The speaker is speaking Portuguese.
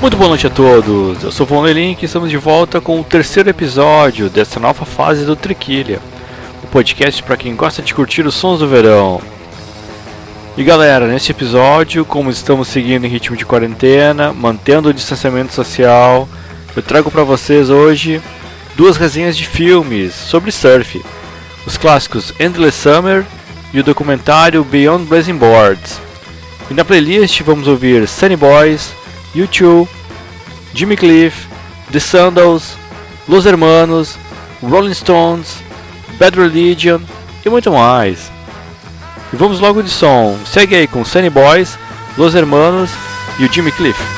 Muito boa noite a todos, eu sou o Von Lelink e estamos de volta com o terceiro episódio dessa nova fase do Triquilha, o um podcast para quem gosta de curtir os sons do verão. E galera, neste episódio, como estamos seguindo em ritmo de quarentena, mantendo o distanciamento social, eu trago para vocês hoje duas resenhas de filmes sobre surf, os clássicos Endless Summer e o documentário Beyond Blazing Boards. E na playlist vamos ouvir Sunny Boys, U2, Jimmy Cliff, The Sandals, Los Hermanos, Rolling Stones, Bad Religion e muito mais. E vamos logo de som. Segue aí com Sunny Boys, Los Hermanos e o Jimmy Cliff.